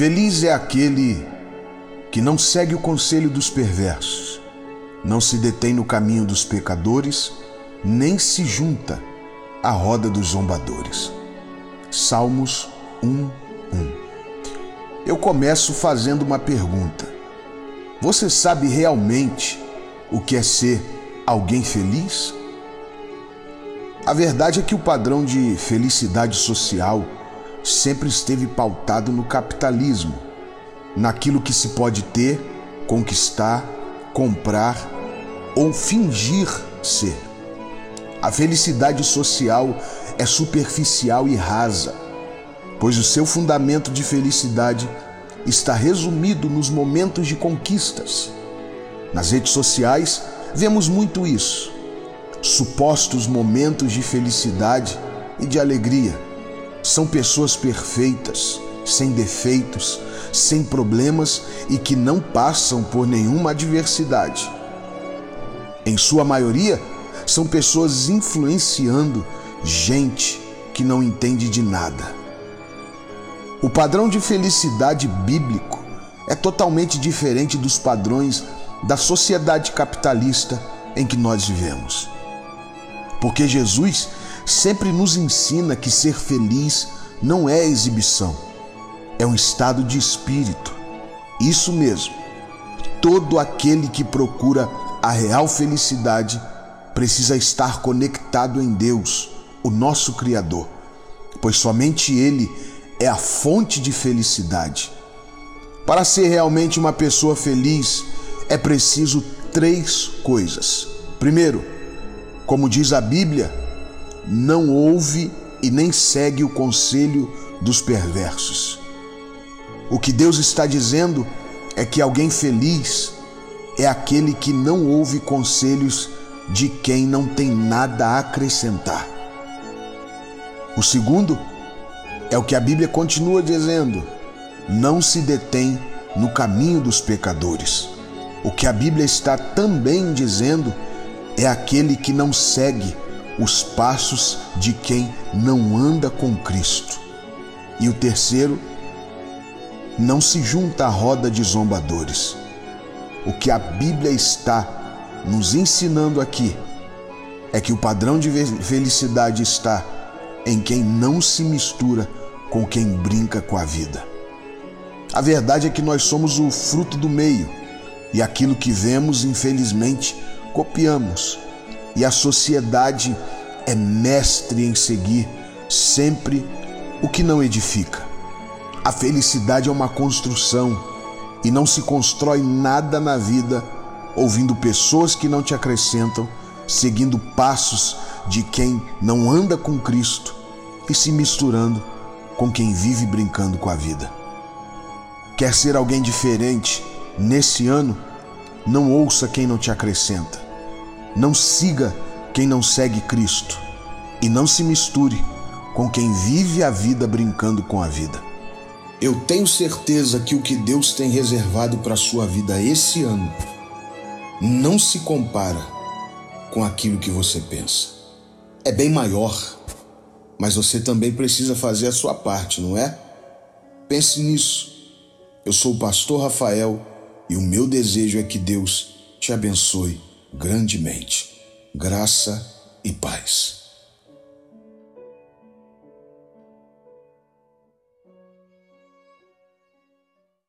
Feliz é aquele que não segue o conselho dos perversos, não se detém no caminho dos pecadores, nem se junta à roda dos zombadores. Salmos 1, 1. Eu começo fazendo uma pergunta. Você sabe realmente o que é ser alguém feliz? A verdade é que o padrão de felicidade social sempre esteve pautado no capitalismo, naquilo que se pode ter, conquistar, comprar ou fingir ser. A felicidade social é superficial e rasa, pois o seu fundamento de felicidade está resumido nos momentos de conquistas. Nas redes sociais, vemos muito isso. Supostos momentos de felicidade e de alegria são pessoas perfeitas, sem defeitos, sem problemas e que não passam por nenhuma adversidade. Em sua maioria, são pessoas influenciando gente que não entende de nada. O padrão de felicidade bíblico é totalmente diferente dos padrões da sociedade capitalista em que nós vivemos. Porque Jesus sempre nos ensina que ser feliz não é exibição, é um estado de espírito. Isso mesmo. Todo aquele que procura a real felicidade precisa estar conectado em Deus, o nosso Criador, pois somente Ele é a fonte de felicidade. Para ser realmente uma pessoa feliz, é preciso três coisas. Primeiro, como diz a Bíblia, não ouve e nem segue o conselho dos perversos. O que Deus está dizendo é que alguém feliz é aquele que não ouve conselhos de quem não tem nada a acrescentar. O segundo é o que a Bíblia continua dizendo: não se detém no caminho dos pecadores. O que a Bíblia está também dizendo é aquele que não segue os passos de quem não anda com Cristo. E o terceiro, não se junta à roda de zombadores. O que a Bíblia está nos ensinando aqui é que o padrão de felicidade está em quem não se mistura com quem brinca com a vida. A verdade é que nós somos o fruto do meio e aquilo que vemos, infelizmente, copiamos e a sociedade é mestre em seguir sempre o que não edifica. A felicidade é uma construção e não se constrói nada na vida ouvindo pessoas que não te acrescentam, seguindo passos de quem não anda com Cristo e se misturando com quem vive brincando com a vida. Quer ser alguém diferente nesse ano? Não ouça quem não te acrescenta. Não siga quem não segue Cristo e não se misture com quem vive a vida brincando com a vida. Eu tenho certeza que o que Deus tem reservado para a sua vida esse ano não se compara com aquilo que você pensa. É bem maior, mas você também precisa fazer a sua parte, não é? Pense nisso. Eu sou o pastor Rafael e o meu desejo é que Deus te abençoe grandemente. Graça e paz.